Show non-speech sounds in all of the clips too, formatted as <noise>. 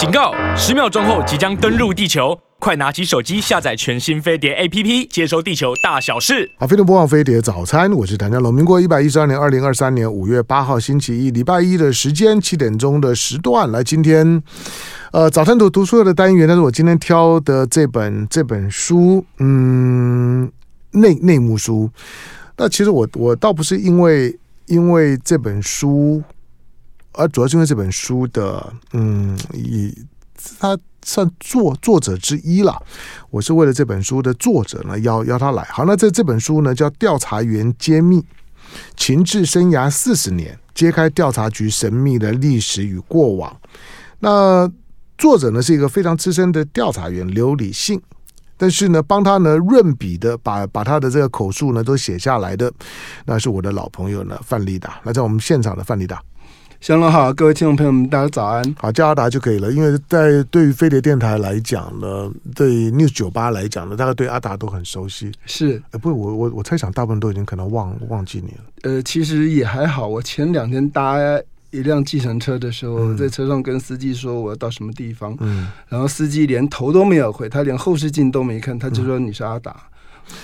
警告！十秒钟后即将登陆地球，快拿起手机下载全新飞碟 APP，接收地球大小事。好，飞碟播放飞碟早餐，我是谭家龙。民国一百一十二年二零二三年五月八号星期一，礼拜一的时间七点钟的时段。来，今天呃早餐读读书的单元，但是我今天挑的这本这本书，嗯，内内幕书。那其实我我倒不是因为因为这本书。而主要是因为这本书的，嗯，以他算作作者之一了。我是为了这本书的作者呢，邀邀他来。好，那这这本书呢叫《调查员揭秘：情治生涯四十年，揭开调查局神秘的历史与过往》。那作者呢是一个非常资深的调查员刘礼信，但是呢，帮他呢润笔的把把他的这个口述呢都写下来的，那是我的老朋友呢范立达。那在我们现场的范立达。香龙好，各位听众朋友们，大家早安。好，叫阿达就可以了，因为在对于飞碟电台来讲呢，对 News 九八来讲呢，大概对阿达都很熟悉。是，呃，不，我我我猜想大部分都已经可能忘忘记你了。呃，其实也还好。我前两天搭一辆计程车的时候，嗯、在车上跟司机说我要到什么地方，嗯，然后司机连头都没有回，他连后视镜都没看，他就说你是阿达。嗯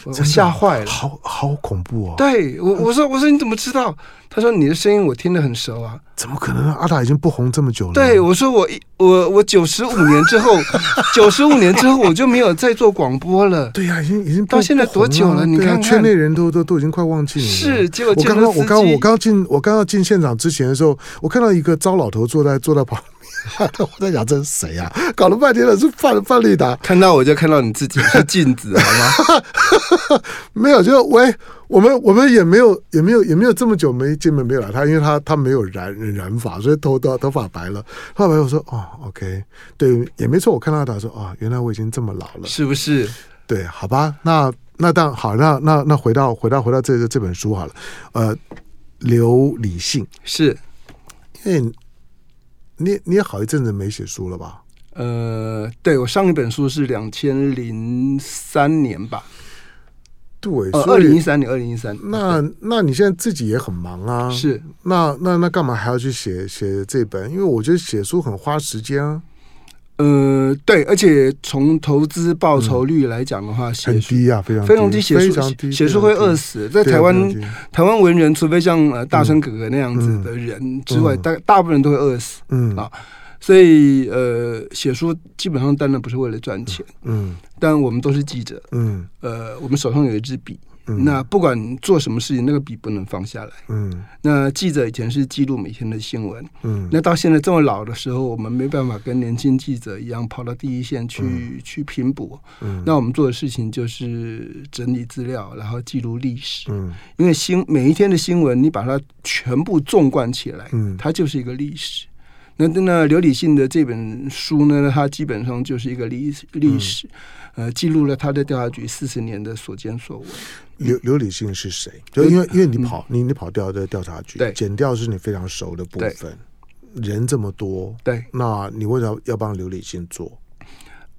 我吓坏了，好好恐怖哦！对我，我说我说你怎么知道？他说你的声音我听得很熟啊。怎么可能？阿达已经不红这么久了。对我说我一我我九十五年之后，<laughs> 九十五年之后我就没有再做广播了。对呀、啊，已经已经到现在多久了？你看，看，圈内人都都都已经快忘记你了。是，结果我刚刚我刚我刚进我刚刚进现场之前的时候，我看到一个糟老头坐在坐在旁边。<laughs> 我在想这是谁呀？搞了半天了是范范丽达，看到我就看到你自己是镜子好吗？<laughs> 没有，就喂，我们我们也没有也没有也没有这么久没见面没有了他，因为他他没有染染发，所以头头头发白了。后来我说哦，OK，对，也没错。我看到他说啊、哦，原来我已经这么老了，是不是？对，好吧，那那当好，那那那回到回到回到这个这本书好了。呃，刘理性是因为。你你也好一阵子没写书了吧？呃，对，我上一本书是两千零三年吧。对，二零一三年，二零一三。那那你现在自己也很忙啊？是。那那那干嘛还要去写写这本？因为我觉得写书很花时间啊。呃，对，而且从投资报酬率来讲的话，写、嗯、很低啊，非常非常低，写书写书会饿死。在台湾，台湾文人，除非像呃大生哥哥那样子的人之外，大、嗯、大部分人都会饿死。嗯啊，所以呃，写书基本上当然不是为了赚钱。嗯，但我们都是记者。嗯，呃，我们手上有一支笔。嗯、那不管做什么事情，那个笔不能放下来。嗯，那记者以前是记录每天的新闻。嗯，那到现在这么老的时候，我们没办法跟年轻记者一样跑到第一线去、嗯、去拼搏。嗯，那我们做的事情就是整理资料，然后记录历史。嗯，因为新每一天的新闻，你把它全部纵贯起来，嗯，它就是一个历史。那那刘理信的这本书呢，它基本上就是一个历历史。嗯呃，记录了他的调查局四十年的所见所闻。刘刘理信是谁？就因为因为你跑、嗯、你你跑调的调查局，对，检调是你非常熟的部分。人这么多，对，那你为什么要帮刘理信做？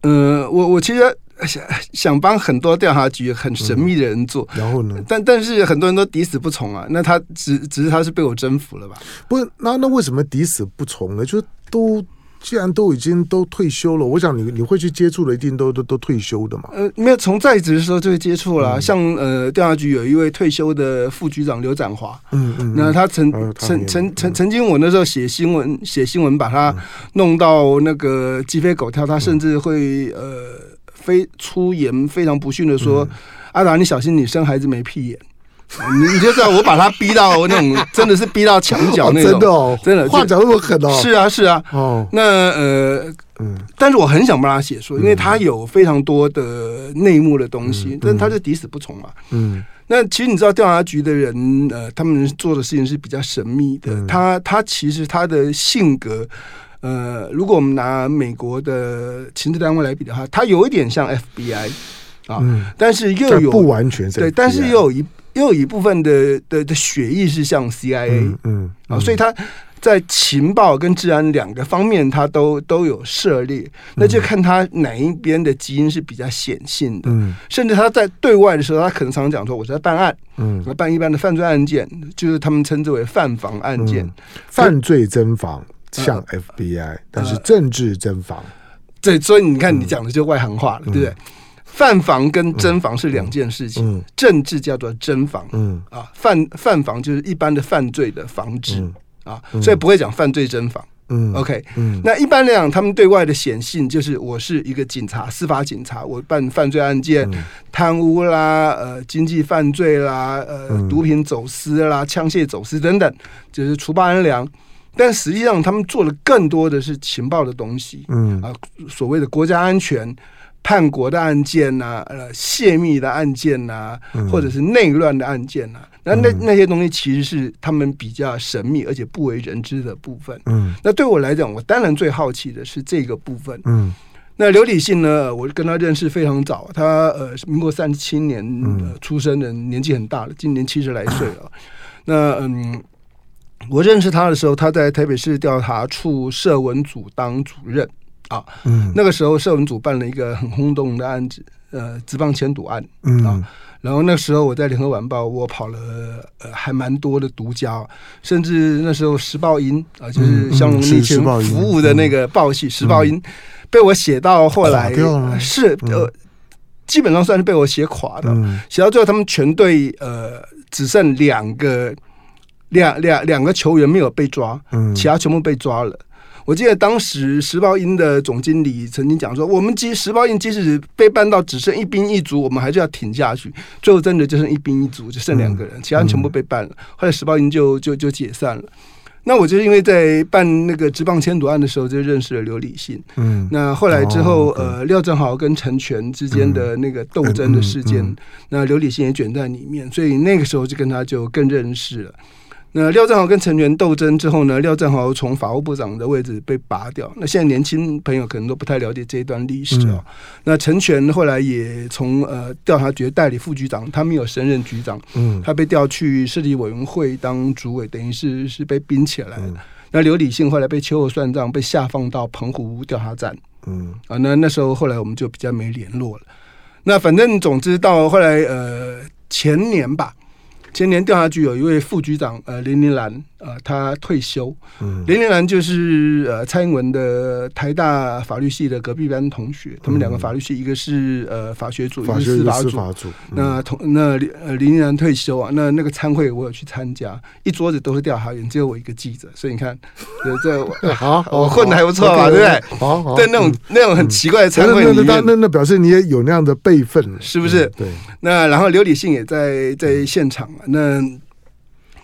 呃，我我其实想想帮很多调查局很神秘的人做，嗯、然后呢？但但是很多人都抵死不从啊。那他只只是他是被我征服了吧？不是，那那为什么抵死不从呢？就都。既然都已经都退休了，我想你你会去接触的，一定都都都退休的嘛？呃，没有，从在职的时候就会接触了。嗯、像呃，调查局有一位退休的副局长刘展华，嗯嗯，那他曾曾曾曾曾经，我那时候写新闻写新闻，把他弄到那个鸡飞狗跳，他甚至会呃非出言非常不逊的说：“嗯、阿达，你小心，你生孩子没屁眼。”你你就知道我把他逼到那种真的是逼到墙角那种，真的哦，真的话讲那么狠哦。是啊是啊，哦，那呃嗯，但是我很想帮他写书，因为他有非常多的内幕的东西，但他就抵死不从嘛。嗯，那其实你知道调查局的人呃，他们做的事情是比较神秘的。他他其实他的性格呃，如果我们拿美国的情治单位来比的话，它有一点像 FBI 啊，但是又有不完全对，但是又有一。又有一部分的的的血液是像 CIA，嗯，啊，所以他在情报跟治安两个方面，他都都有涉猎，嗯、那就看他哪一边的基因是比较显性的，嗯，甚至他在对外的时候，他可能常常讲说，我是在办案，嗯，办一般的犯罪案件，就是他们称之为犯防案件，嗯、犯罪侦防。像 FBI，但是政治侦防。对，所以你看，你讲的就外行话了，对不对？犯防跟侦防是两件事情，政治叫做侦防，嗯啊，犯犯防就是一般的犯罪的防治啊，所以不会讲犯罪侦防。嗯，OK，嗯，那一般来讲，他们对外的显性就是我是一个警察，司法警察，我办犯罪案件，贪污啦，呃，经济犯罪啦，呃，毒品走私啦，枪械走私等等，就是除暴安良。但实际上，他们做的更多的是情报的东西，嗯啊，所谓的国家安全、叛国的案件呐、啊，呃，泄密的案件呐、啊，或者是内乱的案件呐、啊，那那那些东西其实是他们比较神秘而且不为人知的部分。嗯，那对我来讲，我当然最好奇的是这个部分。嗯，那刘理信呢，我跟他认识非常早，他呃，民国三十七年、呃、出生的，年纪很大了，今年七十来岁了。那嗯。我认识他的时候，他在台北市调查处社文组当主任啊。嗯，那个时候社文组办了一个很轰动的案子，呃，职棒签赌案。嗯啊，然后那时候我在联合晚报，我跑了呃还蛮多的独家，甚至那时候时报音啊，就是像我们以前服务的那个报系时报鹰，被我写到后来是呃，基本上算是被我写垮的。写到最后，他们全队呃只剩两个。两两两个球员没有被抓，其他全部被抓了。我记得当时时报鹰的总经理曾经讲说：“我们即时报鹰即使被办到只剩一兵一卒，我们还是要挺下去。”最后真的就剩一兵一卒，就剩两个人，其他人全部被办了。后来时报鹰就就就解散了。那我就是因为在办那个职棒签赌案的时候，就认识了刘礼信。嗯，那后来之后，呃，廖正豪跟陈全之间的那个斗争的事件，那刘礼信也卷在里面，所以那个时候就跟他就更认识了。那廖振豪跟陈全斗争之后呢，廖振豪从法务部长的位置被拔掉。那现在年轻朋友可能都不太了解这一段历史啊、哦。嗯、那陈全后来也从呃调查局代理副局长，他没有升任局长，嗯，他被调去设计委员会当主委，等于是是被冰起来了。嗯、那刘理信后来被秋后算账，被下放到澎湖调查站，嗯啊，那那时候后来我们就比较没联络了。那反正总之到后来呃前年吧。前年调查局有一位副局长，呃，林林兰，呃，他退休。嗯，林林兰就是呃蔡英文的台大法律系的隔壁班同学，他们两个法律系，一个是呃法学组，一个是司法组。组那同那呃林林兰退休啊，那那个参会我有去参加，一桌子都是调查员，只有我一个记者，所以你看，<laughs> 这好，我混的还不错吧，对不对？好，好，对那种那种很奇怪的餐会里面，那那那表示你也有那样的辈分，是不是？对。那然后刘理信也在在现场啊。那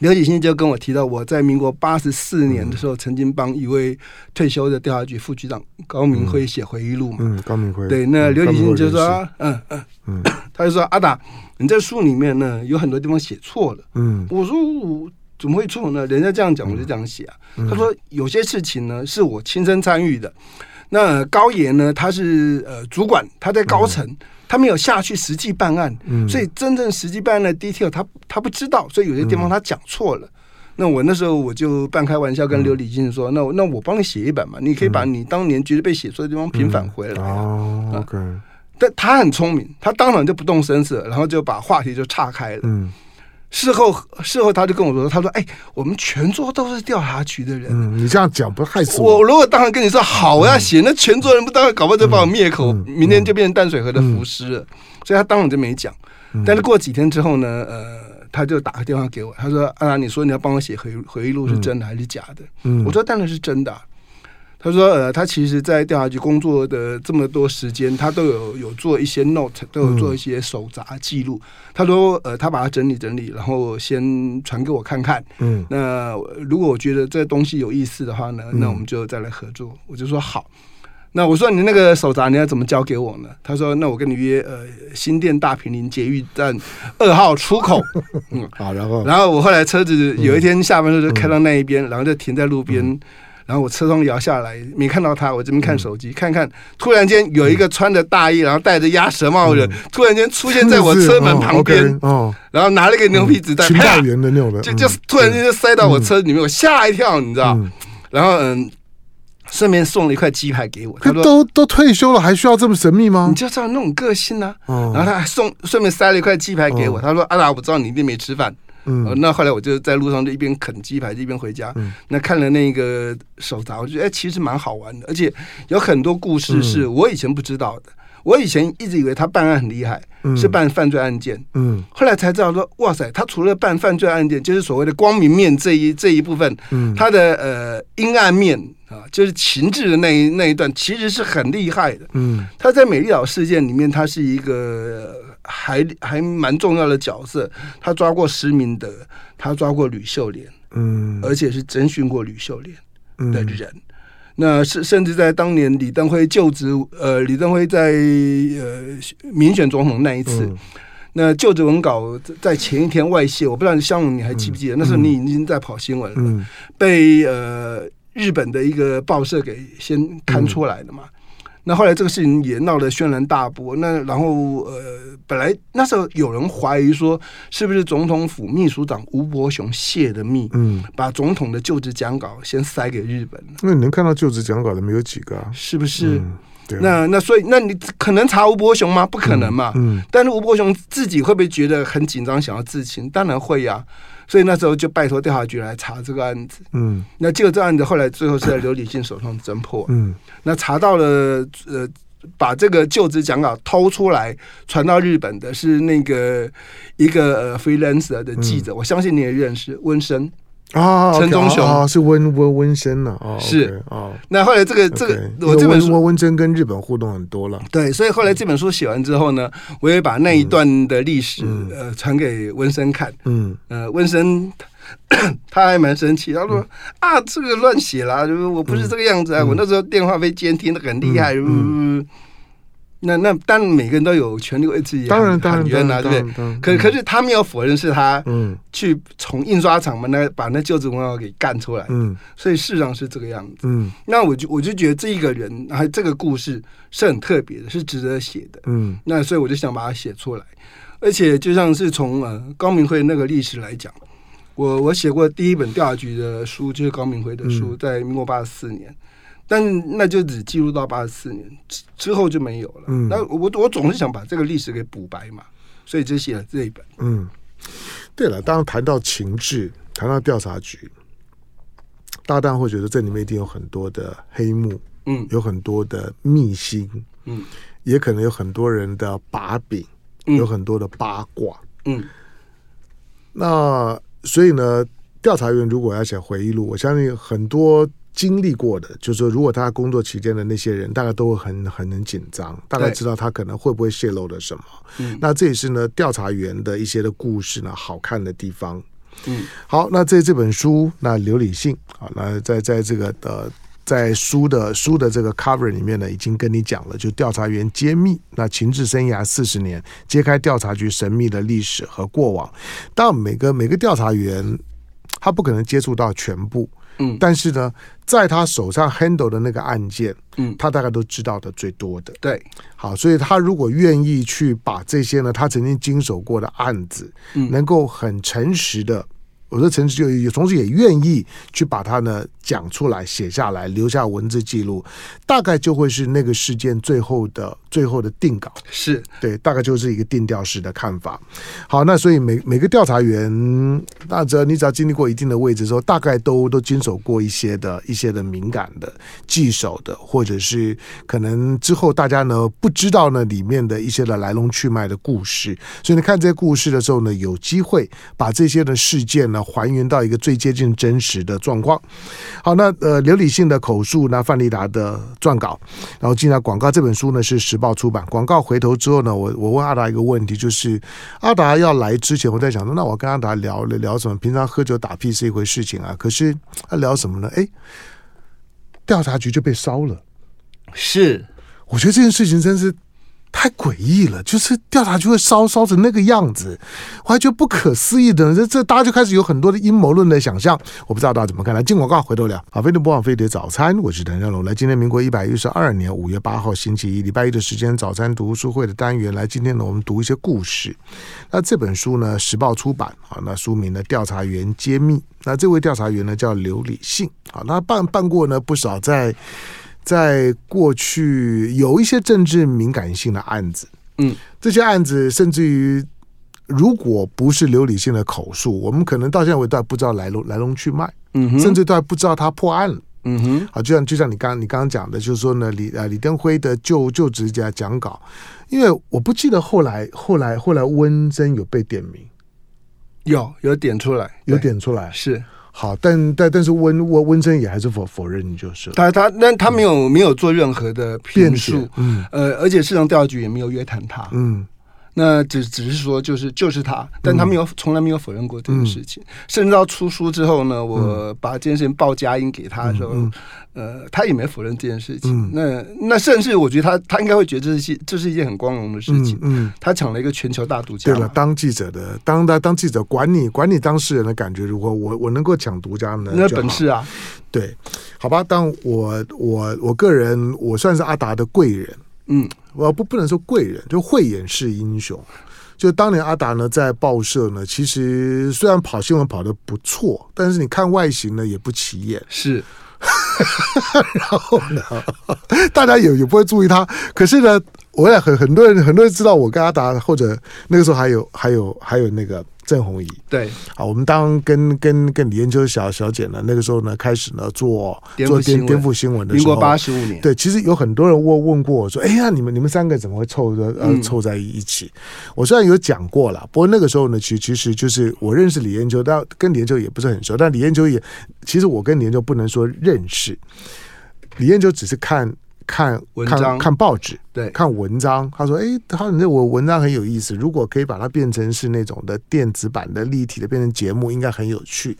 刘启新就跟我提到，我在民国八十四年的时候，曾经帮一位退休的调查局副局长高明辉写回忆录嘛。嗯，高明辉。对，那刘启新就说：“嗯嗯嗯，他就说阿达，你在书里面呢有很多地方写错了。”嗯，我说我怎么会错呢？人家这样讲，我就这样写啊。他说有些事情呢是我亲身参与的。那高爷呢，他是呃主管，他在高层。他没有下去实际办案，嗯、所以真正实际办案的 detail 他他不知道，所以有些地方他讲错了。嗯、那我那时候我就半开玩笑跟刘礼金说：“嗯、那那我帮你写一本嘛，你可以把你当年觉得被写错的地方平反回来。”哦，OK。但他很聪明，他当场就不动声色，然后就把话题就岔开了。嗯。事后，事后他就跟我说：“他说，哎、欸，我们全桌都是调查局的人。嗯，你这样讲不害死我。我如果当然跟你说好，我要写，那全桌人不当然搞不好就把我灭口，明天就变成淡水河的浮尸了。嗯、所以他当然就没讲。嗯、但是过几天之后呢，呃，他就打个电话给我，他说：‘阿兰，你说你要帮我写回回忆录是真的还是假的？’嗯，我说当然是真的。”他说：“呃，他其实，在调查局工作的这么多时间，他都有有做一些 note，都有做一些手札记录。嗯、他说：呃，他把它整理整理，然后先传给我看看。嗯，那如果我觉得这东西有意思的话呢，那我们就再来合作。嗯、我就说好。那我说你那个手札你要怎么交给我呢？他说：那我跟你约，呃，新店大平林捷运站二号出口。嗯，<laughs> 好，然后，然后我后来车子有一天下班的时候就开到那一边，嗯、然后就停在路边。嗯”然后我车窗摇下来，没看到他，我这边看手机，嗯、看看，突然间有一个穿着大衣，然后戴着鸭舌帽的突然间出现在我车门旁边，哦，哦然后拿了一个牛皮纸袋，情报员的那种的，就就突然间就塞到我车里面，我吓一跳，你知道？嗯、然后嗯，顺便送了一块鸡排给我。他说都都退休了，还需要这么神秘吗？你就知道那种个性呢、啊。哦、然后他还送顺便塞了一块鸡排给我。哦、他说：“阿达，我知道你一定没吃饭。”嗯、呃，那后来我就在路上就一边啃鸡排一边回家。嗯、那看了那个手札，我觉得哎，其实蛮好玩的，而且有很多故事是我以前不知道的。嗯、我以前一直以为他办案很厉害，嗯、是办犯罪案件。嗯，后来才知道说，哇塞，他除了办犯罪案件，就是所谓的光明面这一这一部分，嗯，他的呃阴暗面啊，就是情志的那一那一段，其实是很厉害的。嗯，他在美丽岛事件里面，他是一个。还还蛮重要的角色，他抓过施明德，他抓过吕秀莲，嗯，而且是征询过吕秀莲的人。嗯、那甚甚至在当年李登辉就职，呃，李登辉在呃民选总统那一次，嗯、那就职文稿在前一天外泄，我不知道香龙你还记不记得？嗯、那时候你已经在跑新闻了，嗯、被呃日本的一个报社给先刊出来的嘛。嗯那后来这个事情也闹得轩然大波。那然后呃，本来那时候有人怀疑说，是不是总统府秘书长吴伯雄泄的密，嗯，把总统的就职讲稿先塞给日本。那你能看到就职讲稿的没有几个啊？是不是？嗯啊、那那所以，那你可能查吴伯雄吗？不可能嘛。嗯。嗯，但是吴伯雄自己会不会觉得很紧张，想要自清？当然会呀、啊。所以那时候就拜托调查局来查这个案子。嗯。那结果这个案子后来最后是在刘礼进手上侦破。嗯。那查到了，呃，把这个就职讲稿偷出来传到日本的是那个一个呃 freelancer 的记者，嗯、我相信你也认识温生。啊，陈忠雄。啊，是温温温生呢，哦，是。啊。那后来这个这个，我这本书温温生跟日本互动很多了，对，所以后来这本书写完之后呢，我也把那一段的历史呃传给温生看，嗯，呃，温生 <coughs> 他还蛮生气，他说啊，这个乱写啦，就是我不是这个样子啊，我那时候电话被监听的很厉害，嗯。那那当然每个人都有权利为自己喊冤呐，对不对？可可是他没有否认是他去从印刷厂嘛，那把那就职文稿给干出来，嗯，所以事实上是这个样子，嗯。那我就我就觉得这一个人还这个故事是很特别的，是值得写的，嗯。那所以我就想把它写出来，而且就像是从呃高明辉那个历史来讲，我我写过第一本调查局的书就是高明辉的书，在民国八十四年。但那就只记录到八十四年之之后就没有了。嗯，那我我总是想把这个历史给补白嘛，所以就写了这一本。嗯，对了，当谈到情治，谈到调查局，大家会觉得这里面一定有很多的黑幕，嗯，有很多的秘辛，嗯，也可能有很多人的把柄，嗯，有很多的八卦，嗯。那所以呢，调查员如果要写回忆录，我相信很多。经历过的，就是说，如果他工作期间的那些人，大概都会很很很紧张，大概知道他可能会不会泄露了什么。嗯，那这也是呢调查员的一些的故事呢好看的地方。嗯，好，那在这本书，那刘理信啊，那在在这个的在书的书的这个 cover 里面呢，已经跟你讲了，就调查员揭秘那情治生涯四十年，揭开调查局神秘的历史和过往。当然，每个每个调查员他不可能接触到全部。嗯，但是呢，在他手上 handle 的那个案件，嗯，他大概都知道的最多的。对，好，所以他如果愿意去把这些呢，他曾经经手过的案子，嗯，能够很诚实的。我说陈志就也，同时也愿意去把它呢讲出来、写下来、留下文字记录，大概就会是那个事件最后的最后的定稿。是对，大概就是一个定调式的看法。好，那所以每每个调查员，那只要你只要经历过一定的位置之后，大概都都经手过一些的一些的敏感的、棘手的，或者是可能之后大家呢不知道呢里面的一些的来龙去脉的故事。所以你看这些故事的时候呢，有机会把这些的事件呢。还原到一个最接近真实的状况。好，那呃，刘理性的口述，那范丽达的撰稿，然后进来广告。这本书呢是时报出版。广告回头之后呢，我我问阿达一个问题，就是阿达要来之前，我在想说，那我跟阿达聊聊什么？平常喝酒打屁是一回事情啊，可是他聊什么呢？哎，调查局就被烧了。是，我觉得这件事情真是。太诡异了，就是调查就会烧烧成那个样子，我还觉得不可思议的。这这大家就开始有很多的阴谋论的想象，我不知道大家怎么看。来进广告，回头聊。好，飞碟播放飞碟早餐，我是谭家龙。来，今天民国一百一十二年五月八号星期一，礼拜一的时间，早餐读书会的单元。来，今天呢，我们读一些故事。那这本书呢，时报出版啊。那书名呢，《调查员揭秘》。那这位调查员呢，叫刘礼信啊。他办办过呢不少在。在过去有一些政治敏感性的案子，嗯，这些案子甚至于如果不是刘理性的口述，我们可能到现在为止都还不知道来龙来龙去脉，嗯哼，甚至都还不知道他破案了。嗯哼，啊，就像就像你刚你刚刚讲的，就是说呢，李呃李登辉的就就职加讲稿，因为我不记得后来后来后来温贞有被点名，有有点出来，有点出来。是好，但但但是温温温贞也还是否否认就是他他那他没有、嗯、没有做任何的辩述，嗯。呃，而且市场调查局也没有约谈他，嗯。那只只是说，就是就是他，但他没有从来没有否认过这件事情。嗯、甚至到出书之后呢，我把这件事情报佳音给他的时候，呃，他也没否认这件事情。嗯、那那甚至我觉得他他应该会觉得这是这是一件很光荣的事情。嗯，嗯他抢了一个全球大独家。对了，当记者的，当他当记者，管你管你当事人的感觉如何我我能够抢独家呢，那本事啊。对，好吧，当我我我个人我算是阿达的贵人。嗯，我不不能说贵人，就慧眼识英雄。就当年阿达呢，在报社呢，其实虽然跑新闻跑的不错，但是你看外形呢，也不起眼。是，<laughs> 然后呢，大家也也不会注意他。可是呢，我也很很多人很多人知道我跟阿达，或者那个时候还有还有还有那个。郑红怡，对，好，我们当跟跟跟李艳秋小小姐呢，那个时候呢，开始呢做做颠颠覆新闻的时候，民国八十五年，对，其实有很多人问问过我说，哎呀，你们你们三个怎么会凑着呃凑在一起？嗯、我虽然有讲过了，不过那个时候呢，其其实就是我认识李艳秋，但跟李艳秋也不是很熟，但李艳秋也，其实我跟李艳秋不能说认识，李艳秋只是看。看文章看看报纸，对，看文章。他说：“哎，他说你这我文章很有意思，如果可以把它变成是那种的电子版的立体的，变成节目，应该很有趣。”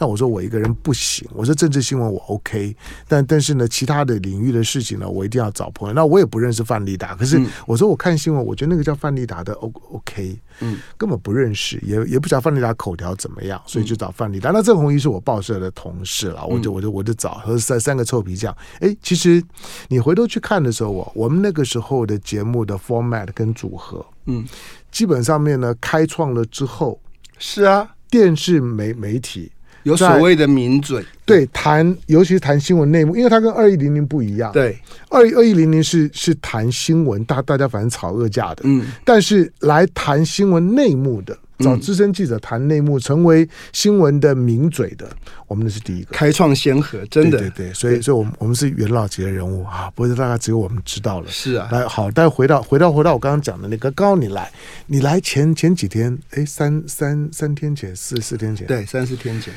那我说我一个人不行，我说政治新闻我 OK，但但是呢，其他的领域的事情呢，我一定要找朋友。那我也不认识范丽达，可是我说我看新闻，我觉得那个叫范丽达的 O OK。嗯，根本不认识，也也不知道范丽达口条怎么样，所以就找范丽达。那郑红玉是我报社的同事了，我就我就我就找和三三个臭皮匠。哎，其实你回头去看的时候，我我们那个时候的节目的 format 跟组合，嗯，基本上面呢开创了之后，是啊，电视媒媒体。有所谓的名嘴，对，谈，尤其是谈新闻内幕，因为它跟二一零零不一样。对，二二一零零是是谈新闻，大大家反正吵恶架的。嗯，但是来谈新闻内幕的，找资深记者谈内幕，成为新闻的名嘴的，我们那是第一个，开创先河，真的。对对对，所以所以，我们我们是元老级的人物啊，不是大概只有我们知道了。是啊，来好，但回到回到回到我刚刚讲的那个，刚刚你来，你来前前几天，哎，三三三天前，四四天前，对，三四天前。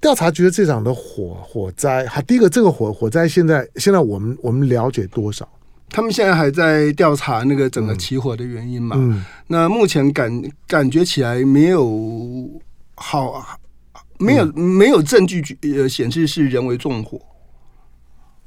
调查局的这场的火火灾，哈，第一个这个火火灾现在现在我们我们了解多少？他们现在还在调查那个整个起火的原因嘛？嗯，那目前感感觉起来没有好，没有、嗯、没有证据呃显示是人为纵火。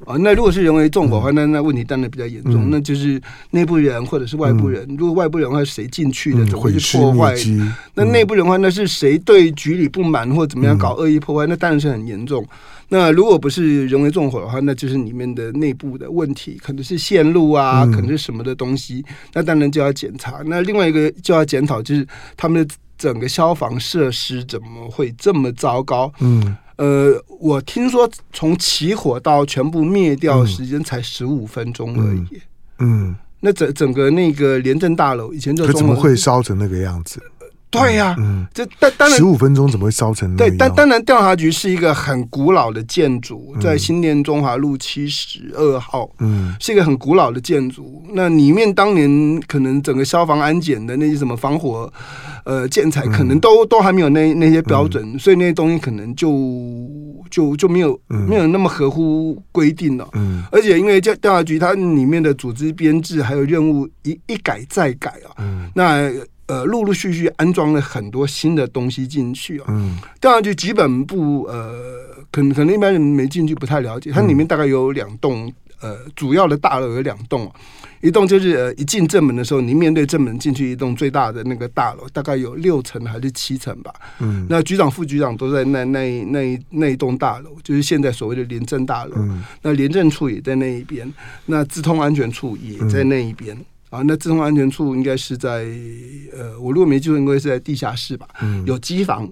啊，那如果是人为纵火的话，那那问题当然比较严重，嗯、那就是内部人或者是外部人。嗯、如果外部人的话，谁进去的，怎么去破坏？嗯、那内部人的话，那是谁对局里不满或怎么样搞恶意破坏？嗯、那当然是很严重。那如果不是人为纵火的话，那就是里面的内部的问题，可能是线路啊，嗯、可能是什么的东西。那当然就要检查。那另外一个就要检讨，就是他们的整个消防设施怎么会这么糟糕？嗯。呃，我听说从起火到全部灭掉时间才十五分钟而已。嗯，嗯，那整整个那个廉政大楼以前就怎么会烧成那个样子？对呀，嗯，这当当然。十五分钟怎么会烧成？对，但当然调查局是一个很古老的建筑，在新店中华路七十二号，嗯，是一个很古老的建筑。那里面当年可能整个消防安检的那些什么防火呃建材，可能都都还没有那那些标准，所以那些东西可能就就就没有没有那么合乎规定了。嗯，而且因为调调查局它里面的组织编制还有任务一一改再改啊，嗯，那。呃，陆陆续续安装了很多新的东西进去啊。嗯，当然就基本部，呃，可能可能一般人没进去，不太了解。它里面大概有两栋，呃，主要的大楼有两栋，一栋就是呃，一进正门的时候，你面对正门进去一栋最大的那个大楼，大概有六层还是七层吧。嗯，那局长、副局长都在那那那那一栋大楼，就是现在所谓的廉政大楼。嗯，那廉政处也在那一边，那资通安全处也在那一边。啊，那自动安全处应该是在呃，我如果没记错，应该是在地下室吧？嗯，有机房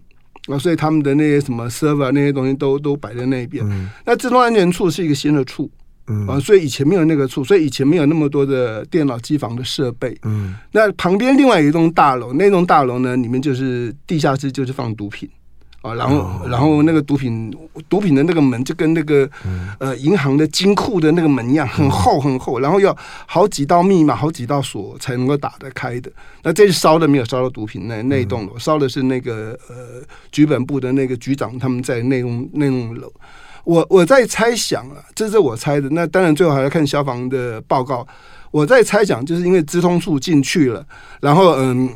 啊，所以他们的那些什么 server 那些东西都都摆在那边。嗯，那自动安全处是一个新的处，嗯啊，所以以前没有那个处，所以以前没有那么多的电脑机房的设备，嗯，那旁边另外一栋大楼，那栋大楼呢，里面就是地下室，就是放毒品。啊，然后，哦、然后那个毒品，毒品的那个门就跟那个、嗯、呃银行的金库的那个门一样，很厚很厚，然后要好几道密码、好几道锁才能够打得开的。那这是烧的，没有烧到毒品那那一栋楼，烧的是那个呃局本部的那个局长他们在那栋那栋楼。我我在猜想啊，这是我猜的。那当然最后还要看消防的报告。我在猜想，就是因为资通处进去了，然后嗯。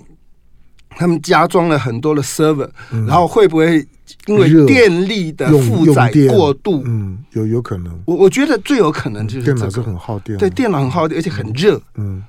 他们加装了很多的 server，嗯、然后会不会因为电力的负载过度？嗯，有有可能。我我觉得最有可能就是、这个、电脑是很耗电，对，电脑很耗电，而且很热。嗯，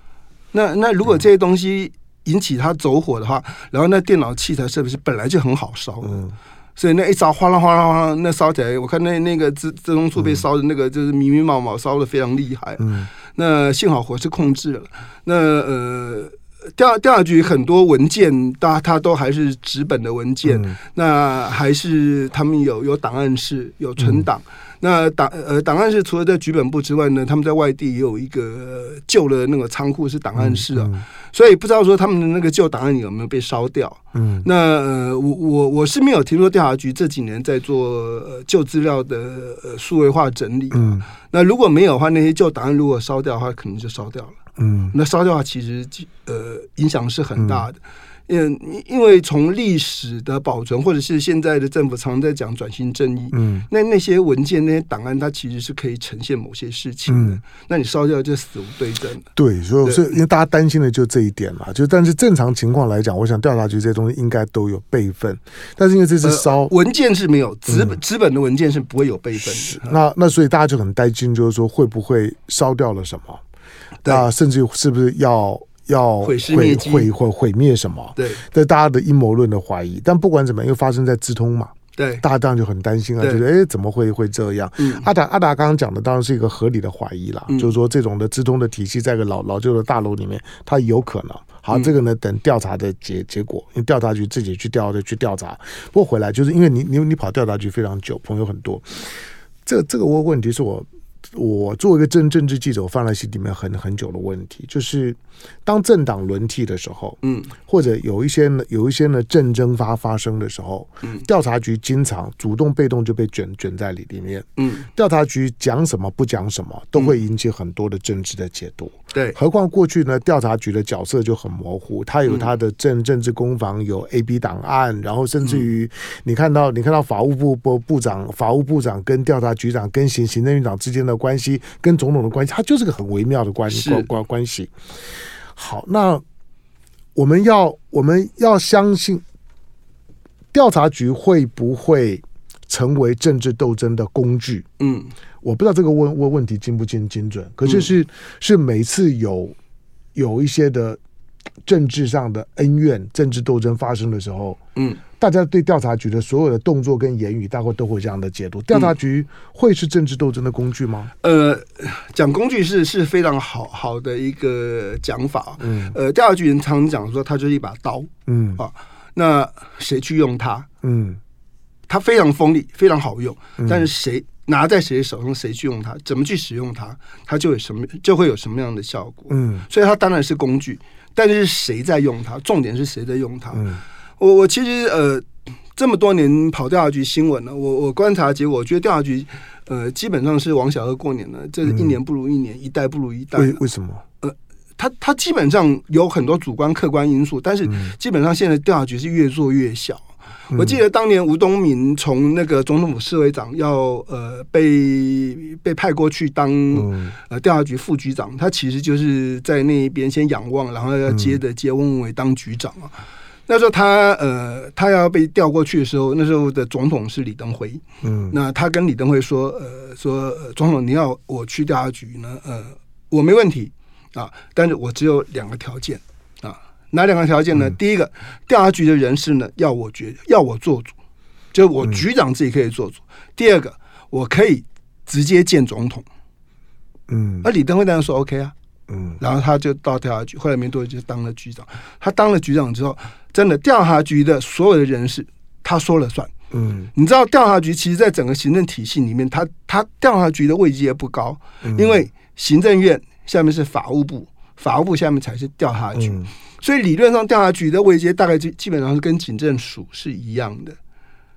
那那如果这些东西引起它走火的话，然后那电脑器材设备是本来就很好烧的，嗯、所以那一烧哗啦哗啦哗啦，那烧起来，我看那那个自自动处被烧的那个就是密密麻麻，烧的非常厉害。嗯，那幸好火是控制了。那呃。调调查局很多文件，大它都还是纸本的文件，嗯、那还是他们有有档案室有存档。嗯、那档呃档案室除了在局本部之外呢，他们在外地也有一个旧的那个仓库是档案室啊，所以不知道说他们的那个旧档案有没有被烧掉。嗯，那呃我我我是没有听说调查局这几年在做旧资料的呃数位化整理。嗯，那如果没有的话，那些旧档案如果烧掉的话，可能就烧掉了。嗯，那烧掉的话，其实呃影响是很大的，嗯，因为从历史的保存，或者是现在的政府常常在讲转型正义，嗯，那那些文件、那些档案，它其实是可以呈现某些事情的。嗯、那你烧掉就死无对证。对，所以所以因为大家担心的就这一点嘛，就但是正常情况来讲，我想调查局这些东西应该都有备份，但是因为这次烧、呃、文件是没有纸本纸、嗯、本的文件是不会有备份的。那那所以大家就很担心，就是说会不会烧掉了什么？那甚至是不是要要毁毁毁毁灭什么？对，这大家的阴谋论的怀疑。但不管怎么样，又发生在资通嘛，对，大家当然就很担心啊，觉得哎，怎么会会这样？嗯，阿达阿达刚刚讲的当然是一个合理的怀疑啦，嗯、就是说这种的资通的体系在一个老老旧的大楼里面，它有可能。好，这个呢，等调查的结结果，因为调查局自己去调的去调查。不过回来就是因为你你你跑调查局非常久，朋友很多，这这个问问题是我。我作为一个政政治记者，我放在心里面很很久的问题，就是当政党轮替的时候，嗯，或者有一些呢，有一些呢政争发发生的时候，嗯，调查局经常主动被动就被卷卷在里里面，嗯，调查局讲什么不讲什么，都会引起很多的政治的解读，对，何况过去呢，调查局的角色就很模糊，他有他的政政治攻防，有 A B 档案，然后甚至于你看到你看到法务部部部长、法务部长跟调查局长跟行行政院长之间的。关系跟总统的关系，它就是个很微妙的关系关关关系。好，那我们要我们要相信调查局会不会成为政治斗争的工具？嗯，我不知道这个问问问题精不精精准，可是是、嗯、是每次有有一些的政治上的恩怨、政治斗争发生的时候，嗯。大家对调查局的所有的动作跟言语，大概都会这样的解读。调查局会是政治斗争的工具吗？呃，讲工具是是非常好好的一个讲法。嗯，呃，调查局人常常讲说，它就是一把刀。嗯啊，那谁去用它？嗯，它非常锋利，非常好用。但是谁拿在谁手上，谁去用它，怎么去使用它，它就有什么就会有什么样的效果。嗯，所以它当然是工具，但是谁在用它？重点是谁在用它？嗯。我我其实呃这么多年跑调查局新闻呢，我我观察结果，我觉得调查局呃基本上是王小二过年了，这是一年不如一年，嗯、一代不如一代。为为什么？呃，他他基本上有很多主观客观因素，但是基本上现在调查局是越做越小。嗯、我记得当年吴东明从那个总统府侍卫长要呃被被派过去当呃调查局副局长，他其实就是在那一边先仰望，然后要接着接翁文伟当局长啊。那时候他呃，他要被调过去的时候，那时候的总统是李登辉。嗯，那他跟李登辉说，呃，说、呃、总统你要我去调查局呢，呃，我没问题啊，但是我只有两个条件啊，哪两个条件呢？嗯、第一个，调查局的人事呢要我决要我做主，就我局长自己可以做主。嗯、第二个，我可以直接见总统。嗯，而李登辉当然说 OK 啊。嗯，然后他就到调查局，后来没多久就当了局长。他当了局长之后，真的调查局的所有的人事他说了算。嗯，你知道调查局其实，在整个行政体系里面，他他调查局的位阶不高，嗯、因为行政院下面是法务部，法务部下面才是调查局，嗯、所以理论上调查局的位阶大概就基本上是跟警政署是一样的。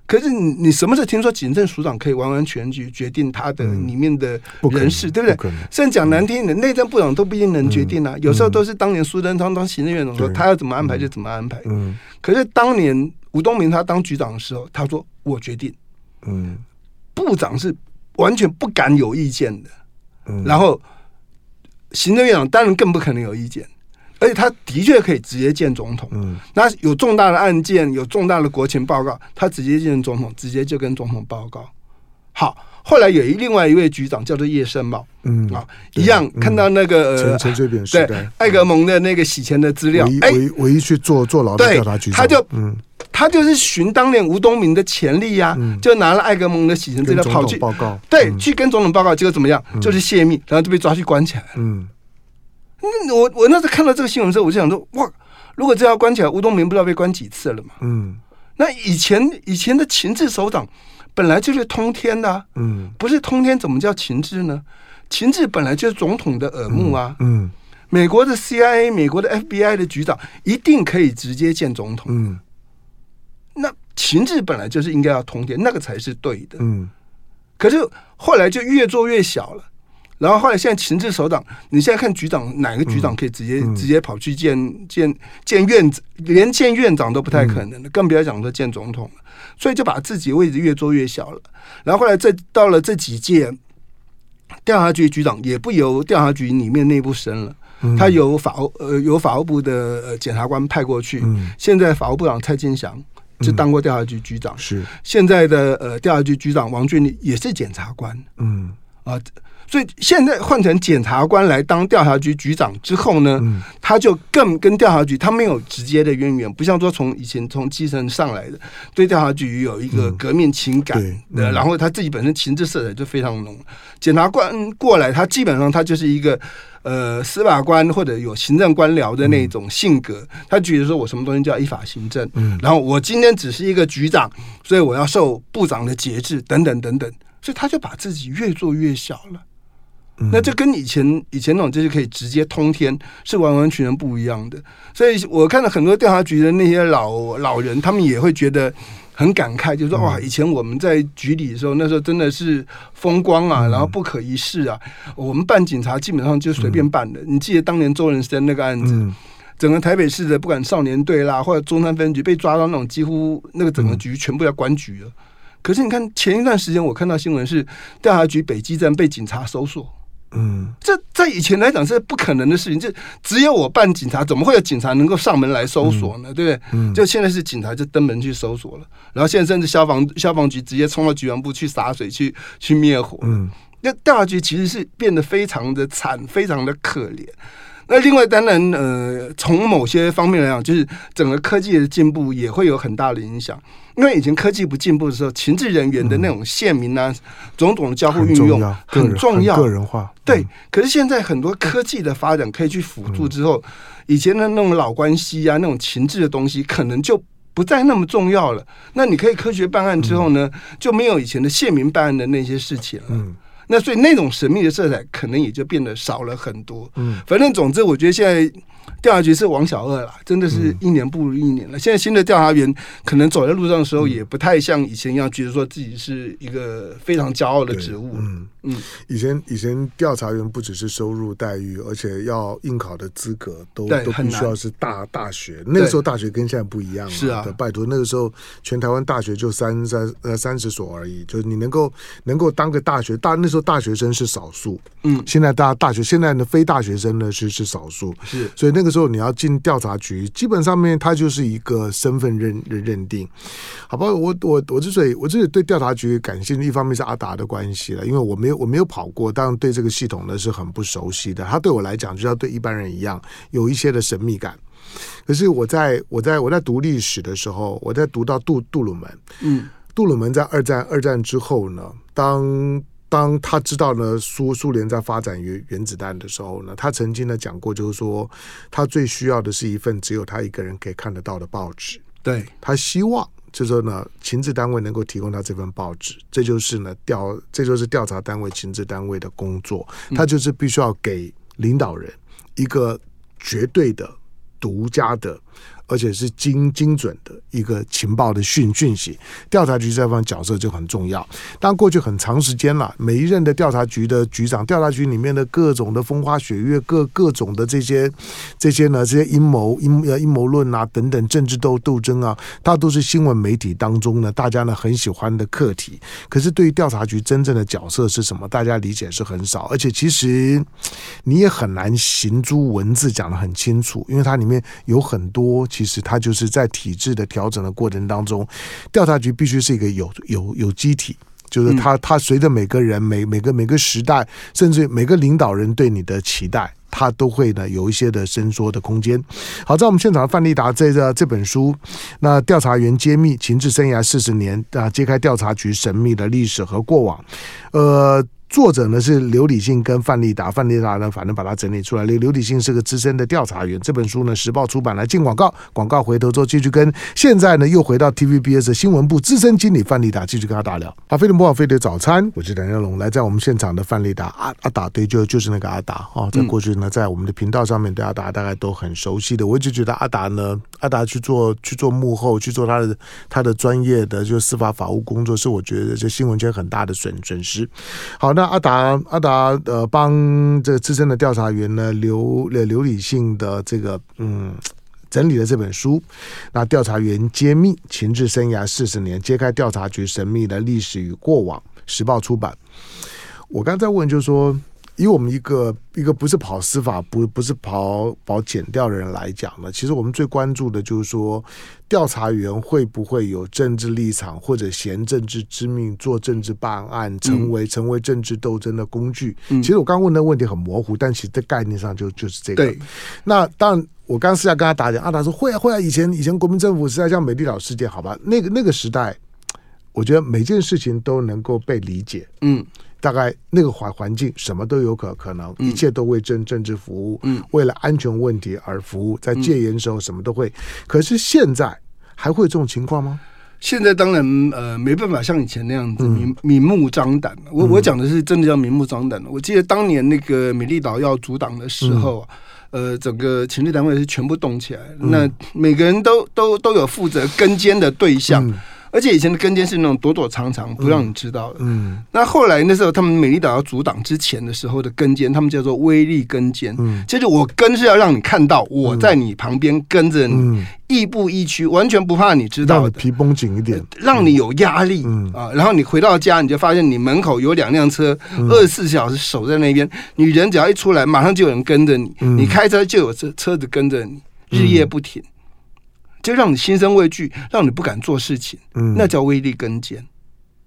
可是你你什么时候听说警政署长可以完完全全决定他的里面的人事，对不对？甚至讲难听一点，内政部长都不一定能决定啊。有时候都是当年苏贞昌当行政院长说他要怎么安排就怎么安排。可是当年吴东明他当局长的时候，他说我决定。嗯，部长是完全不敢有意见的。然后行政院长当然更不可能有意见。而且他的确可以直接见总统，嗯，那有重大的案件，有重大的国情报告，他直接见总统，直接就跟总统报告。好，后来有一另外一位局长叫做叶盛茂，嗯啊，一样看到那个陈陈水扁对艾格蒙的那个洗钱的资料，哎，唯唯一去做坐牢的调查局长，他就嗯，他就是寻当年吴东明的潜力呀，就拿了艾格蒙的洗钱资料跑去报告，对，去跟总统报告，结果怎么样？就是泄密，然后就被抓去关起来，嗯。那我我那时候看到这个新闻之后，我就想说，哇，如果这要关起来，吴东明不知道被关几次了嘛？嗯，那以前以前的情治首长本来就是通天的，啊，嗯，不是通天怎么叫情治呢？情治本来就是总统的耳目啊，嗯，嗯，美国的 CIA、美国的 FBI 的局长一定可以直接见总统，嗯，那情志本来就是应该要通电，那个才是对的，嗯，可是后来就越做越小了。然后后来现在情治首长，你现在看局长哪个局长可以直接、嗯嗯、直接跑去见见见院长，连见院长都不太可能更不要讲说见总统了。所以就把自己位置越做越小了。然后后来这到了这几届调查局局长也不由调查局里面内部升了，嗯、他由法务呃由法务部的检察官派过去。嗯、现在法务部长蔡金祥就当过调查局局长，嗯、是。现在的呃调查局局长王俊立也是检察官。嗯啊。所以现在换成检察官来当调查局局长之后呢，嗯、他就更跟调查局他没有直接的渊源，不像说从以前从基层上来的，对调查局有一个革命情感，嗯、然后他自己本身情志色彩就非常浓。检察官过来，他基本上他就是一个呃司法官或者有行政官僚的那种性格，嗯、他觉得说我什么东西叫依法行政，嗯、然后我今天只是一个局长，所以我要受部长的节制等等等等，所以他就把自己越做越小了。那这跟以前以前那种就是可以直接通天是完完全全不一样的，所以我看到很多调查局的那些老老人，他们也会觉得很感慨，就是说哇，以前我们在局里的时候，那时候真的是风光啊，然后不可一世啊。我们办警察基本上就随便办的。你记得当年周仁生那个案子，整个台北市的不管少年队啦，或者中山分局被抓到那种，几乎那个整个局全部要关局了。可是你看前一段时间我看到新闻是调查局北基站被警察搜索。嗯，这在以前来讲是不可能的事情，就只有我办警察，怎么会有警察能够上门来搜索呢？嗯、对不对？嗯，就现在是警察就登门去搜索了，然后现在甚至消防消防局直接冲到局员部去洒水去去灭火。嗯，那调查局其实是变得非常的惨，非常的可怜。那另外当然，呃，从某些方面来讲，就是整个科技的进步也会有很大的影响。因为以前科技不进步的时候，情治人员的那种县民啊，种种的交互运用很重要，个人化。对，可是现在很多科技的发展可以去辅助之后，以前的那种老关系啊，那种情治的东西，可能就不再那么重要了。那你可以科学办案之后呢，就没有以前的县民办案的那些事情了。那所以那种神秘的色彩可能也就变得少了很多。嗯，反正总之，我觉得现在调查局是王小二了，真的是一年不如一年了。嗯、现在新的调查员可能走在路上的时候，也不太像以前一样，觉得说自己是一个非常骄傲的职务。嗯嗯，以前以前调查员不只是收入待遇，而且要应考的资格都都必须要是大大学。那个时候大学跟现在不一样了。是啊，拜托，那个时候全台湾大学就三三呃三十所而已，就是你能够能够当个大学大那时候。大学生是少数，嗯，现在大大学现在的非大学生呢是是少数，是，所以那个时候你要进调查局，基本上面它就是一个身份认认认定，好吧？我我我之所以我之所以对调查局感兴趣，一方面是阿达的关系了，因为我没有我没有跑过，当然对这个系统呢是很不熟悉的，它对我来讲就像对一般人一样有一些的神秘感。可是我在我在我在读历史的时候，我在读到杜杜鲁门，嗯，杜鲁门在二战二战之后呢，当当他知道呢，苏苏联在发展原原子弹的时候呢，他曾经呢讲过，就是说他最需要的是一份只有他一个人可以看得到的报纸。对，他希望就说呢，情治单位能够提供他这份报纸，这就是呢调，这就是调查单位、情治单位的工作，他就是必须要给领导人一个绝对的、独家的。而且是精精准的一个情报的讯讯息，调查局这方角色就很重要。当，过去很长时间了，每一任的调查局的局长，调查局里面的各种的风花雪月，各各种的这些这些呢，这些阴谋阴阴谋论啊等等政治斗斗争啊，它都是新闻媒体当中呢大家呢很喜欢的课题。可是对于调查局真正的角色是什么，大家理解是很少。而且其实你也很难行诸文字讲得很清楚，因为它里面有很多。其实它就是在体制的调整的过程当中，调查局必须是一个有有有机体，就是它它随着每个人每每个每个时代，甚至每个领导人对你的期待，它都会呢有一些的伸缩的空间。好，在我们现场的范丽达这个这本书，那调查员揭秘情治生涯四十年啊，揭开调查局神秘的历史和过往，呃。作者呢是刘理信跟范丽达，范丽达呢反正把它整理出来。刘刘理信是个资深的调查员。这本书呢，时报出版来进广告，广告回头之后继续跟现在呢又回到 TVBS 新闻部资深经理范丽达继续跟他大聊。好，飞碟播报飞碟早餐，我是梁耀龙，来在我们现场的范丽达阿阿达，对，就就是那个阿达哦，在过去呢，在我们的频道上面对阿达大概都很熟悉的。我一直觉得阿达呢，阿达去做去做幕后去做他的他的专业的就司法法务工作，是我觉得这新闻圈很大的损损失。好。那阿达阿达呃，帮这个资深的调查员呢，刘刘理性的这个嗯，整理了这本书。那调查员揭秘情治生涯四十年，揭开调查局神秘的历史与过往。时报出版。我刚才问，就是说。以我们一个一个不是跑司法不不是跑跑检调的人来讲呢，其实我们最关注的就是说，调查员会不会有政治立场或者嫌政治之命做政治办案，成为成为政治斗争的工具。嗯、其实我刚问的问题很模糊，但其实在概念上就就是这个。那当然，我刚私下跟他打讲，阿达说会啊会啊，以前以前国民政府是在像美丽岛事件，好吧？那个那个时代，我觉得每件事情都能够被理解。嗯。大概那个环环境什么都有可可能，一切都为政政治服务，嗯，为了安全问题而服务，在戒严时候什么都会。可是现在还会有这种情况吗？现在当然呃没办法像以前那样子明明目张胆。我我讲的是真的叫明目张胆。我记得当年那个美丽岛要阻挡的时候，呃，整个情治单位是全部动起来，那每个人都都都有负责跟监的对象。而且以前的跟监是那种躲躲藏藏，不让你知道的。嗯，嗯，那后来那时候他们美丽岛要阻挡之前的时候的跟监，他们叫做威力跟监。嗯，接着我跟是要让你看到我在你旁边跟着你，亦步亦趋，完全不怕你知道的，皮绷紧一点，让你有压力。嗯啊，然后你回到家，你就发现你门口有两辆车，二十四小时守在那边。你人只要一出来，马上就有人跟着你。你开车就有车车子跟着你，日夜不停。就让你心生畏惧，让你不敢做事情，嗯，那叫威力跟腱。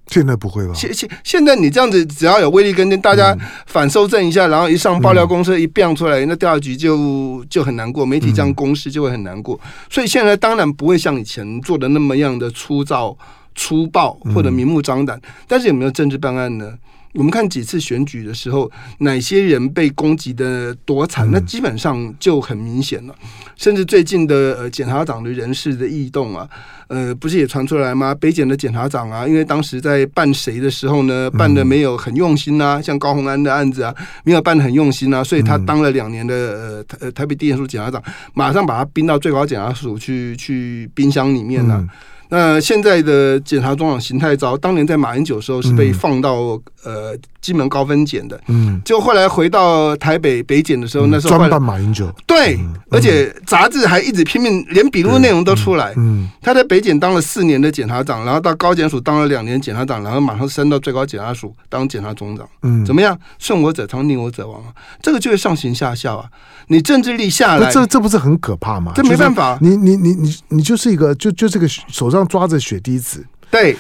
现在不会吧？现现现在你这样子，只要有威力跟监，大家反修正一下，然后一上爆料公司一变出来，那调查局就就很难过，媒体这样公示就会很难过。所以现在当然不会像以前做的那么样的粗糙、粗暴或者明目张胆。但是有没有政治办案呢？我们看几次选举的时候，哪些人被攻击的多惨，那基本上就很明显了。甚至最近的呃检察长的人事的异动啊，呃，不是也传出来吗？北检的检察长啊，因为当时在办谁的时候呢，办的没有很用心呐、啊，像高虹安的案子啊，没有办得很用心啊，所以他当了两年的呃台台北地检署检察长，马上把他冰到最高检察署去去冰箱里面了、啊。那现在的检察总长邢太昭，当年在马英九的时候是被放到、嗯、呃金门高分检的，嗯，就后来回到台北北检的时候，嗯、那时候专办马英九，对，嗯、而且杂志还一直拼命，连笔录内容都出来。嗯，他在北检当了四年的检察长，然后到高检署当了两年检察长，然后马上升到最高检察署当检察总长。嗯，怎么样？顺我者昌，逆我者亡啊！这个就是上行下效啊！你政治力下来，这这不是很可怕吗？这没办法，你你你你你就是一个就就这个手上抓着血滴子，对，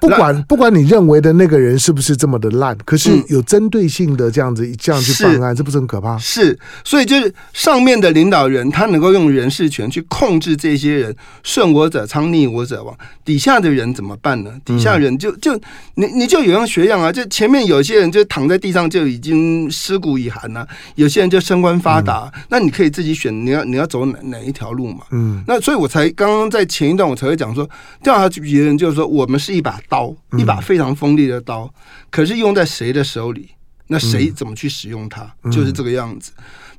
不管不管你认为的那个人是不是这么的烂，可是有针对性的这样子这样去办案，这不是很可怕？是，所以就是上面的领导人，他能够用人事权去控制这些人，顺我者昌，逆我者亡。底下的人怎么办呢？底下人就就你你就有样学样啊，就前面有些人就躺在地上就已经尸骨已寒了，有些人就升官发达，那你可以自己选，你要你要走哪哪一条路嘛？嗯，那所以我才刚刚在前一段我才会讲说，调查局别人就是说，我们是一把刀，一把非常锋利的刀，可是用在谁的手里，那谁怎么去使用它，就是这个样子。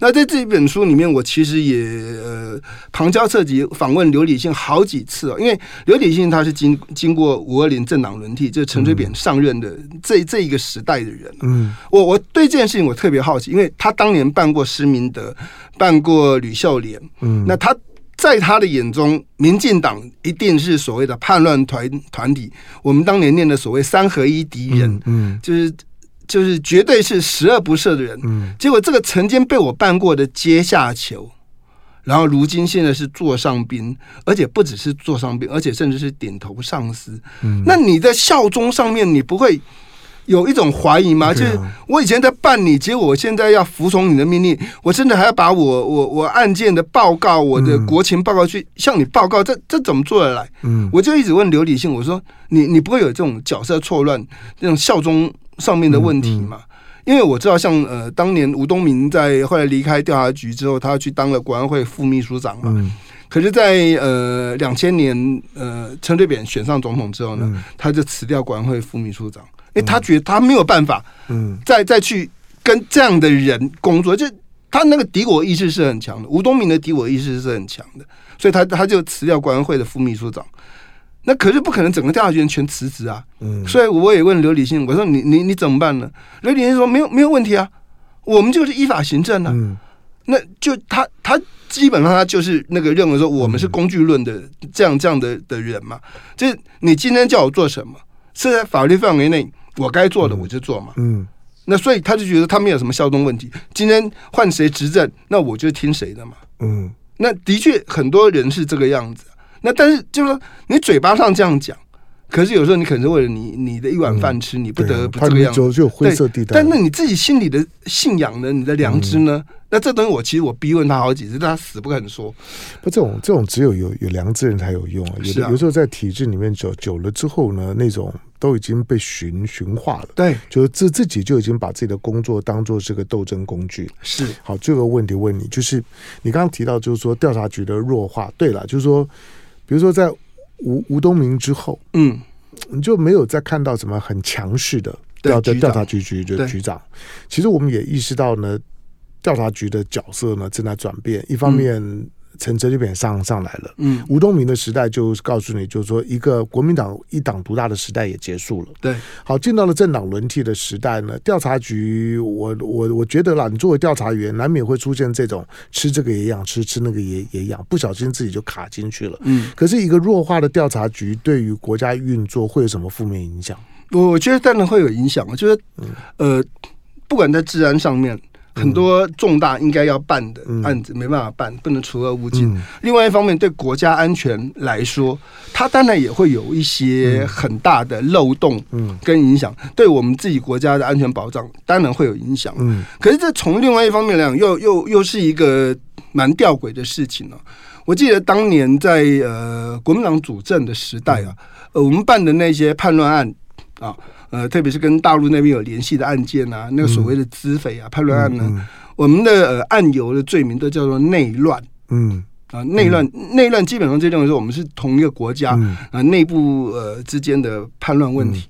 那在这一本书里面，我其实也呃旁敲侧击访问刘理信好几次哦，因为刘理信他是经经过五二零政党轮替，就是陈水扁上任的这这一个时代的人。嗯，我我对这件事情我特别好奇，因为他当年办过施明德，办过吕秀莲。嗯，那他。在他的眼中，民进党一定是所谓的叛乱团团体。我们当年念的所谓“三合一敌人”，嗯，嗯，就是就是绝对是十恶不赦的人。嗯，结果这个曾经被我办过的阶下囚，然后如今现在是座上宾，而且不只是座上宾，而且甚至是点头上司。嗯，那你在效忠上面，你不会？有一种怀疑吗？就是我以前在办理，结果我现在要服从你的命令，我甚至还要把我我我案件的报告、我的国情报告去向你报告，这这怎么做得来？嗯，我就一直问刘理性，我说你你不会有这种角色错乱、这种效忠上面的问题吗？因为我知道，像呃当年吴东明在后来离开调查局之后，他去当了国安会副秘书长嘛。可是，在呃两千年呃陈水扁选上总统之后呢，他就辞掉国安会副秘书长。哎，他觉得他没有办法，嗯，再再去跟这样的人工作，就他那个敌我意识是很强的。吴东明的敌我意识是很强的，所以他他就辞掉国安会的副秘书长。那可是不可能整个调查局全辞职啊，嗯，所以我也问刘礼信，我说你你你怎么办呢？刘礼信说没有没有问题啊，我们就是依法行政啊。嗯，那就他他基本上他就是那个认为说我们是工具论的这样这样的的人嘛，就是你今天叫我做什么，是在法律范围内。我该做的我就做嘛，嗯，那所以他就觉得他没有什么效忠问题。今天换谁执政，那我就听谁的嘛，嗯，那的确很多人是这个样子。那但是就是说，你嘴巴上这样讲，可是有时候你可能是为了你你的一碗饭吃，你不得不这个样子，就灰色地带。但那你自己心里的信仰呢？你的良知呢？那这东西我其实我逼问他好几次，但他死不肯说。不，这种这种只有有有良知人才有用啊。有的有时候在体制里面久久了之后呢，那种。都已经被驯驯化了，对，就是自自己就已经把自己的工作当做是个斗争工具。是，好，这个问题问你，就是你刚刚提到，就是说调查局的弱化。对了，就是说，比如说在吴吴东明之后，嗯，你就没有再看到什么很强势的调调查局局的局长。其实我们也意识到呢，调查局的角色呢正在转变，一方面。嗯陈水扁上上来了，嗯，吴东明的时代就告诉你，就是说一个国民党一党独大的时代也结束了，对，好，进到了政党轮替的时代呢。调查局，我我我觉得啦，你作为调查员，难免会出现这种吃这个也痒，吃吃那个也也痒，不小心自己就卡进去了，嗯。可是一个弱化的调查局，对于国家运作会有什么负面影响？我我觉得当然会有影响，我觉得，呃，不管在治安上面。很多重大应该要办的案子没办法办，不能除恶务尽。另外一方面，对国家安全来说，它当然也会有一些很大的漏洞，跟影响。对我们自己国家的安全保障，当然会有影响。可是这从另外一方面来讲，又又又是一个蛮吊诡的事情呢。我记得当年在呃国民党主政的时代啊，呃我们办的那些叛乱案啊。呃，特别是跟大陆那边有联系的案件啊，那个所谓的资匪啊、叛乱案呢，我们的呃案由的罪名都叫做内乱。嗯。啊，内乱内乱基本上就认为说我们是同一个国家、嗯、啊内部呃之间的叛乱问题。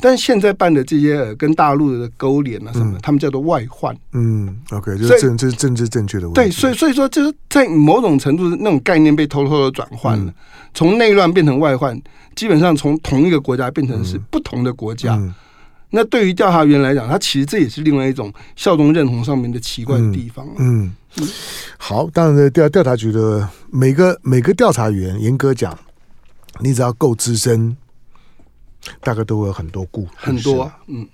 嗯、但是现在办的这些、呃、跟大陆的勾连啊什么，嗯、他们叫做外患。嗯，OK，就是政这是政治正确的问题。对，所以所以说就是在某种程度那种概念被偷偷的转换了，从内乱变成外患。基本上从同一个国家变成是不同的国家，那对于调查员来讲，他其实这也是另外一种效忠认同上面的奇怪的地方。嗯，嗯好，当然调调查局的每个每个调查员，严格讲，你只要够资深，大概都会有很多故很多。嗯，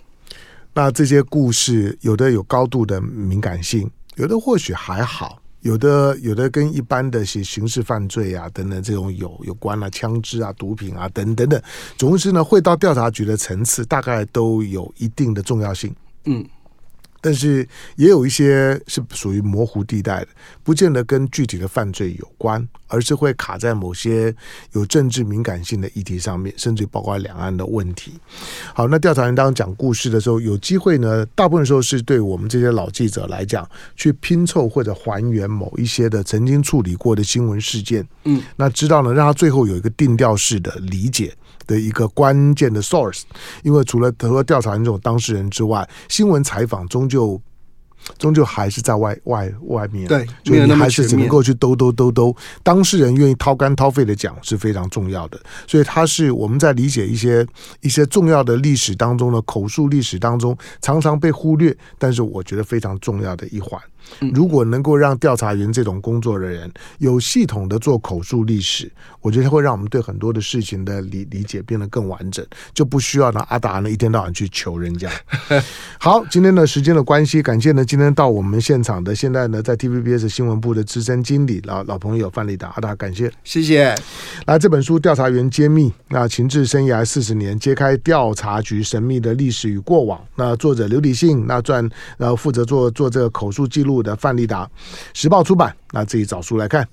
那这些故事有的有高度的敏感性，有的或许还好。有的有的跟一般的些刑事犯罪啊等等这种有有关啊，枪支啊、毒品啊等等等，总之呢，会到调查局的层次，大概都有一定的重要性。嗯。但是也有一些是属于模糊地带的，不见得跟具体的犯罪有关，而是会卡在某些有政治敏感性的议题上面，甚至包括两岸的问题。好，那调查员当讲故事的时候，有机会呢，大部分时候是对我们这些老记者来讲，去拼凑或者还原某一些的曾经处理过的新闻事件。嗯，那知道呢，让他最后有一个定调式的理解。的一个关键的 source，因为除了除了调查员这种当事人之外，新闻采访终究终究还是在外外外面，对，所以你还是只能够去兜兜兜兜。当事人愿意掏肝掏肺的讲是非常重要的，所以它是我们在理解一些一些重要的历史当中的口述历史当中常常被忽略，但是我觉得非常重要的一环。如果能够让调查员这种工作的人有系统的做口述历史，我觉得会让我们对很多的事情的理理解变得更完整，就不需要呢阿达呢一天到晚去求人家。<laughs> 好，今天的时间的关系，感谢呢今天到我们现场的现在呢在 TVBS 新闻部的资深经理老老朋友范丽达阿达，感谢谢谢。来这本书《调查员揭秘》，那情志生涯四十年，揭开调查局神秘的历史与过往。那作者刘理信，那撰然后负责做做这个口述记录。的范立达，时报出版，那自己找书来看。